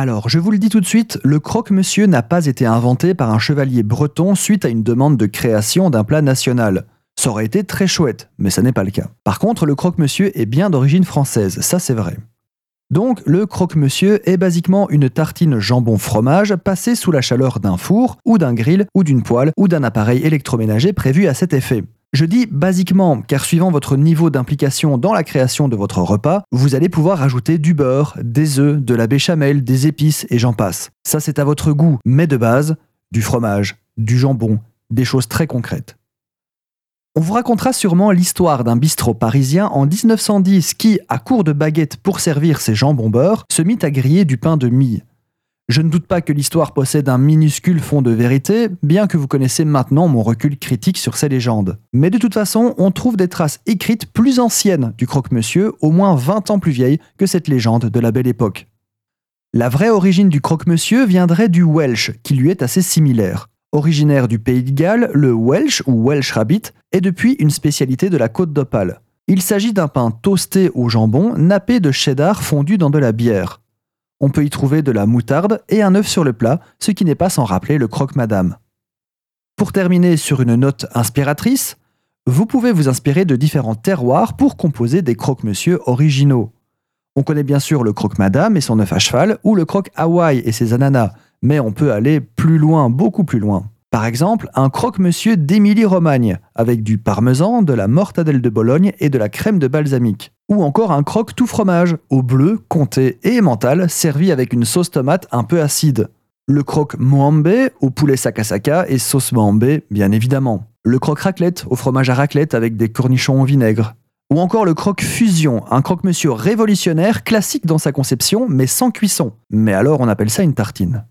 Alors, je vous le dis tout de suite, le croque-monsieur n'a pas été inventé par un chevalier breton suite à une demande de création d'un plat national. Ça aurait été très chouette, mais ça n'est pas le cas. Par contre, le croque-monsieur est bien d'origine française, ça c'est vrai. Donc, le croque-monsieur est basiquement une tartine jambon-fromage passée sous la chaleur d'un four, ou d'un grill, ou d'une poêle, ou d'un appareil électroménager prévu à cet effet. Je dis basiquement, car suivant votre niveau d'implication dans la création de votre repas, vous allez pouvoir ajouter du beurre, des œufs, de la béchamel, des épices et j'en passe. Ça c'est à votre goût, mais de base, du fromage, du jambon, des choses très concrètes. On vous racontera sûrement l'histoire d'un bistrot parisien en 1910 qui, à court de baguettes pour servir ses jambons beurre, se mit à griller du pain de mie. Je ne doute pas que l'histoire possède un minuscule fond de vérité, bien que vous connaissez maintenant mon recul critique sur ces légendes. Mais de toute façon, on trouve des traces écrites plus anciennes du croque-monsieur, au moins 20 ans plus vieilles que cette légende de la belle époque. La vraie origine du croque-monsieur viendrait du Welsh, qui lui est assez similaire. Originaire du pays de Galles, le Welsh ou Welsh Rabbit est depuis une spécialité de la côte d'Opale. Il s'agit d'un pain toasté au jambon, nappé de cheddar fondu dans de la bière. On peut y trouver de la moutarde et un œuf sur le plat, ce qui n'est pas sans rappeler le croque-madame. Pour terminer sur une note inspiratrice, vous pouvez vous inspirer de différents terroirs pour composer des croque-monsieur originaux. On connaît bien sûr le croque-madame et son œuf à cheval, ou le croque Hawaï et ses ananas, mais on peut aller plus loin, beaucoup plus loin. Par exemple, un croque-monsieur d'Émilie-Romagne, avec du parmesan, de la mortadelle de Bologne et de la crème de balsamique. Ou encore un croque tout fromage, au bleu, comté et emmental, servi avec une sauce tomate un peu acide. Le croque moambe, au poulet sakasaka et sauce moambe, bien évidemment. Le croque raclette, au fromage à raclette avec des cornichons au vinaigre. Ou encore le croque fusion, un croque-monsieur révolutionnaire, classique dans sa conception, mais sans cuisson. Mais alors on appelle ça une tartine.